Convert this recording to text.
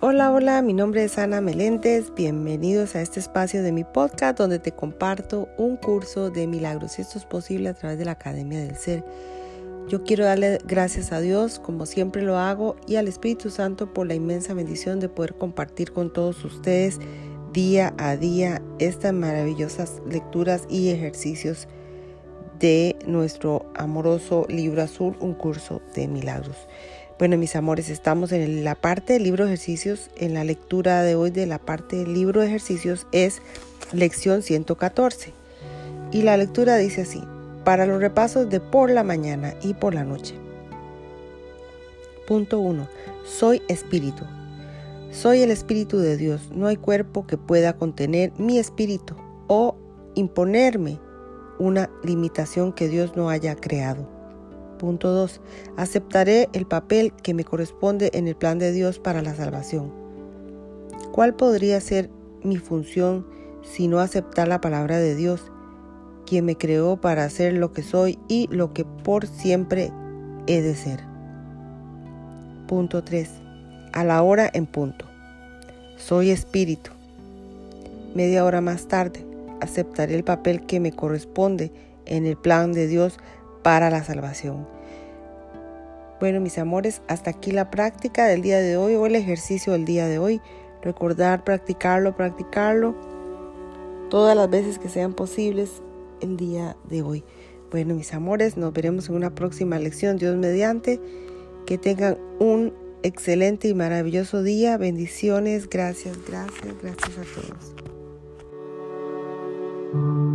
Hola, hola, mi nombre es Ana Meléndez. Bienvenidos a este espacio de mi podcast donde te comparto un curso de milagros. Esto es posible a través de la Academia del Ser. Yo quiero darle gracias a Dios, como siempre lo hago, y al Espíritu Santo por la inmensa bendición de poder compartir con todos ustedes día a día estas maravillosas lecturas y ejercicios de nuestro amoroso libro azul, un curso de milagros. Bueno, mis amores, estamos en la parte del libro de ejercicios. En la lectura de hoy de la parte del libro de ejercicios es lección 114. Y la lectura dice así, para los repasos de por la mañana y por la noche. Punto 1. Soy espíritu. Soy el espíritu de Dios. No hay cuerpo que pueda contener mi espíritu o imponerme una limitación que Dios no haya creado. Punto 2. Aceptaré el papel que me corresponde en el plan de Dios para la salvación. ¿Cuál podría ser mi función si no aceptar la palabra de Dios, quien me creó para ser lo que soy y lo que por siempre he de ser? Punto 3. A la hora en punto. Soy espíritu. Media hora más tarde, aceptaré el papel que me corresponde en el plan de Dios para la salvación. Bueno, mis amores, hasta aquí la práctica del día de hoy o el ejercicio del día de hoy. Recordar practicarlo, practicarlo todas las veces que sean posibles el día de hoy. Bueno, mis amores, nos veremos en una próxima lección, Dios mediante. Que tengan un excelente y maravilloso día. Bendiciones. Gracias, gracias, gracias a todos.